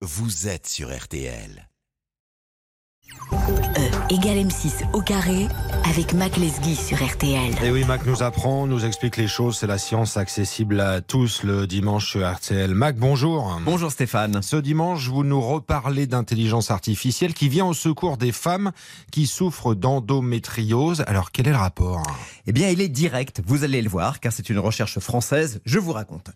vous êtes sur RTL. E égale M6 au carré avec Mac Lesguy sur RTL. Et oui, Mac nous apprend, nous explique les choses. C'est la science accessible à tous le dimanche sur RTL. Mac, bonjour. Bonjour Stéphane. Ce dimanche, vous nous reparlez d'intelligence artificielle qui vient au secours des femmes qui souffrent d'endométriose. Alors, quel est le rapport? Eh bien, il est direct, vous allez le voir, car c'est une recherche française, je vous raconte.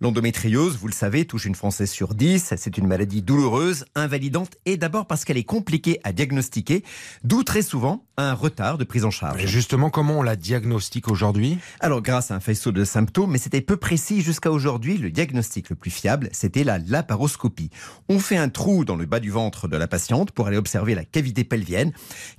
L'endométriose, vous le savez, touche une Française sur dix. C'est une maladie douloureuse, invalidante, et d'abord parce qu'elle est compliquée à diagnostiquer, d'où très souvent un retard de prise en charge. Et justement, comment on la diagnostique aujourd'hui? Alors, grâce à un faisceau de symptômes, mais c'était peu précis jusqu'à aujourd'hui, le diagnostic le plus fiable, c'était la laparoscopie. On fait un trou dans le bas du ventre de la patiente pour aller observer la cavité pelvienne,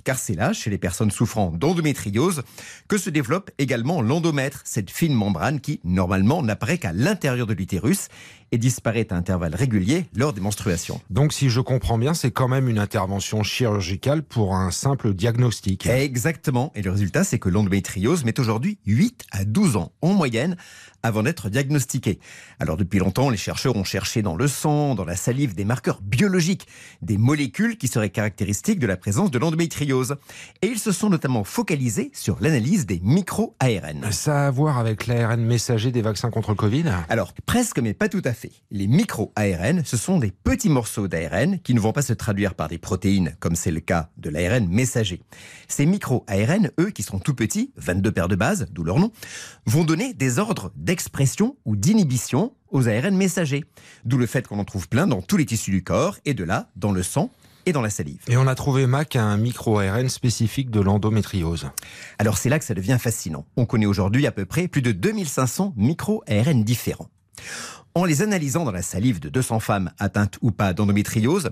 car c'est là, chez les personnes souffrant d'endométriose, que se développe également l'endomètre, cette fine membrane qui, normalement, n'apparaît qu'à l'intérieur de l'utérus et disparaît à intervalles réguliers lors des menstruations. Donc, si je comprends bien, c'est quand même une intervention chirurgicale pour un simple diagnostic. Exactement. Et le résultat, c'est que l'endométriose met aujourd'hui 8 à 12 ans en moyenne avant d'être diagnostiquée. Alors depuis longtemps, les chercheurs ont cherché dans le sang, dans la salive, des marqueurs biologiques, des molécules qui seraient caractéristiques de la présence de l'endométriose. Et ils se sont notamment focalisés sur l'analyse des micro-ARN. Ça a à voir avec l'ARN messager des vaccins contre le Covid Alors presque, mais pas tout à fait. Les micro-ARN, ce sont des petits morceaux d'ARN qui ne vont pas se traduire par des protéines, comme c'est le cas de l'ARN messager. Ces micro-ARN, eux, qui sont tout petits, 22 paires de bases, d'où leur nom, vont donner des ordres d'expression ou d'inhibition aux ARN messagers. D'où le fait qu'on en trouve plein dans tous les tissus du corps, et de là, dans le sang et dans la salive. Et on a trouvé, Mac, un micro-ARN spécifique de l'endométriose. Alors c'est là que ça devient fascinant. On connaît aujourd'hui à peu près plus de 2500 micro-ARN différents. En les analysant dans la salive de 200 femmes atteintes ou pas d'endométriose,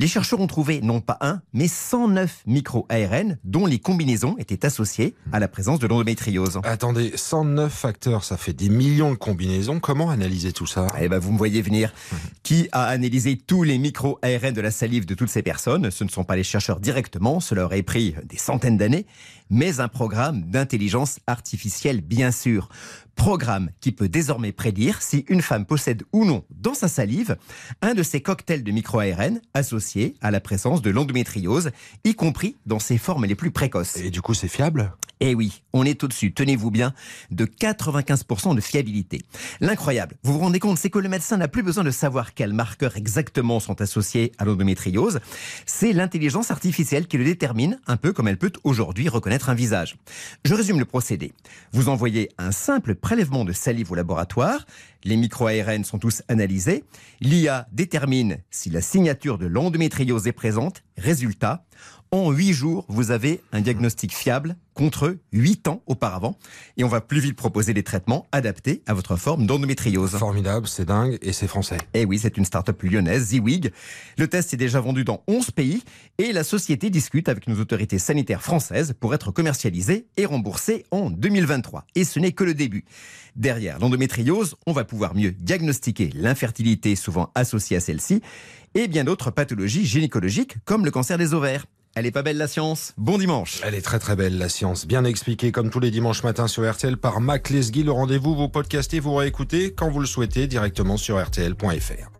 les chercheurs ont trouvé non pas un, mais 109 micro-ARN dont les combinaisons étaient associées à la présence de l'endométriose. Attendez, 109 facteurs, ça fait des millions de combinaisons. Comment analyser tout ça? Eh ben, vous me voyez venir. Qui a analysé tous les micro-ARN de la salive de toutes ces personnes? Ce ne sont pas les chercheurs directement, cela aurait pris des centaines d'années, mais un programme d'intelligence artificielle, bien sûr. Programme qui peut désormais prédire si une femme ou non dans sa salive un de ces cocktails de micro-ARN associés à la présence de l'endométriose, y compris dans ses formes les plus précoces. Et du coup, c'est fiable? Eh oui, on est au-dessus, tenez-vous bien, de 95% de fiabilité. L'incroyable, vous vous rendez compte, c'est que le médecin n'a plus besoin de savoir quels marqueurs exactement sont associés à l'endométriose. C'est l'intelligence artificielle qui le détermine, un peu comme elle peut aujourd'hui reconnaître un visage. Je résume le procédé. Vous envoyez un simple prélèvement de salive au laboratoire, les micro-ARN sont tous analysés, l'IA détermine si la signature de l'endométriose est présente, résultat, en 8 jours, vous avez un diagnostic fiable contre 8 ans auparavant. Et on va plus vite proposer des traitements adaptés à votre forme d'endométriose. Formidable, c'est dingue et c'est français. Eh oui, c'est une start-up lyonnaise, Ziwig. Le test est déjà vendu dans 11 pays et la société discute avec nos autorités sanitaires françaises pour être commercialisé et remboursé en 2023. Et ce n'est que le début. Derrière l'endométriose, on va pouvoir mieux diagnostiquer l'infertilité souvent associée à celle-ci et bien d'autres pathologies gynécologiques comme le cancer des ovaires. Elle est pas belle la science? Bon dimanche Elle est très très belle la science, bien expliquée comme tous les dimanches matins sur RTL par Mac Lesguy. Le rendez-vous, vous podcastez, vous réécoutez quand vous le souhaitez directement sur rtl.fr.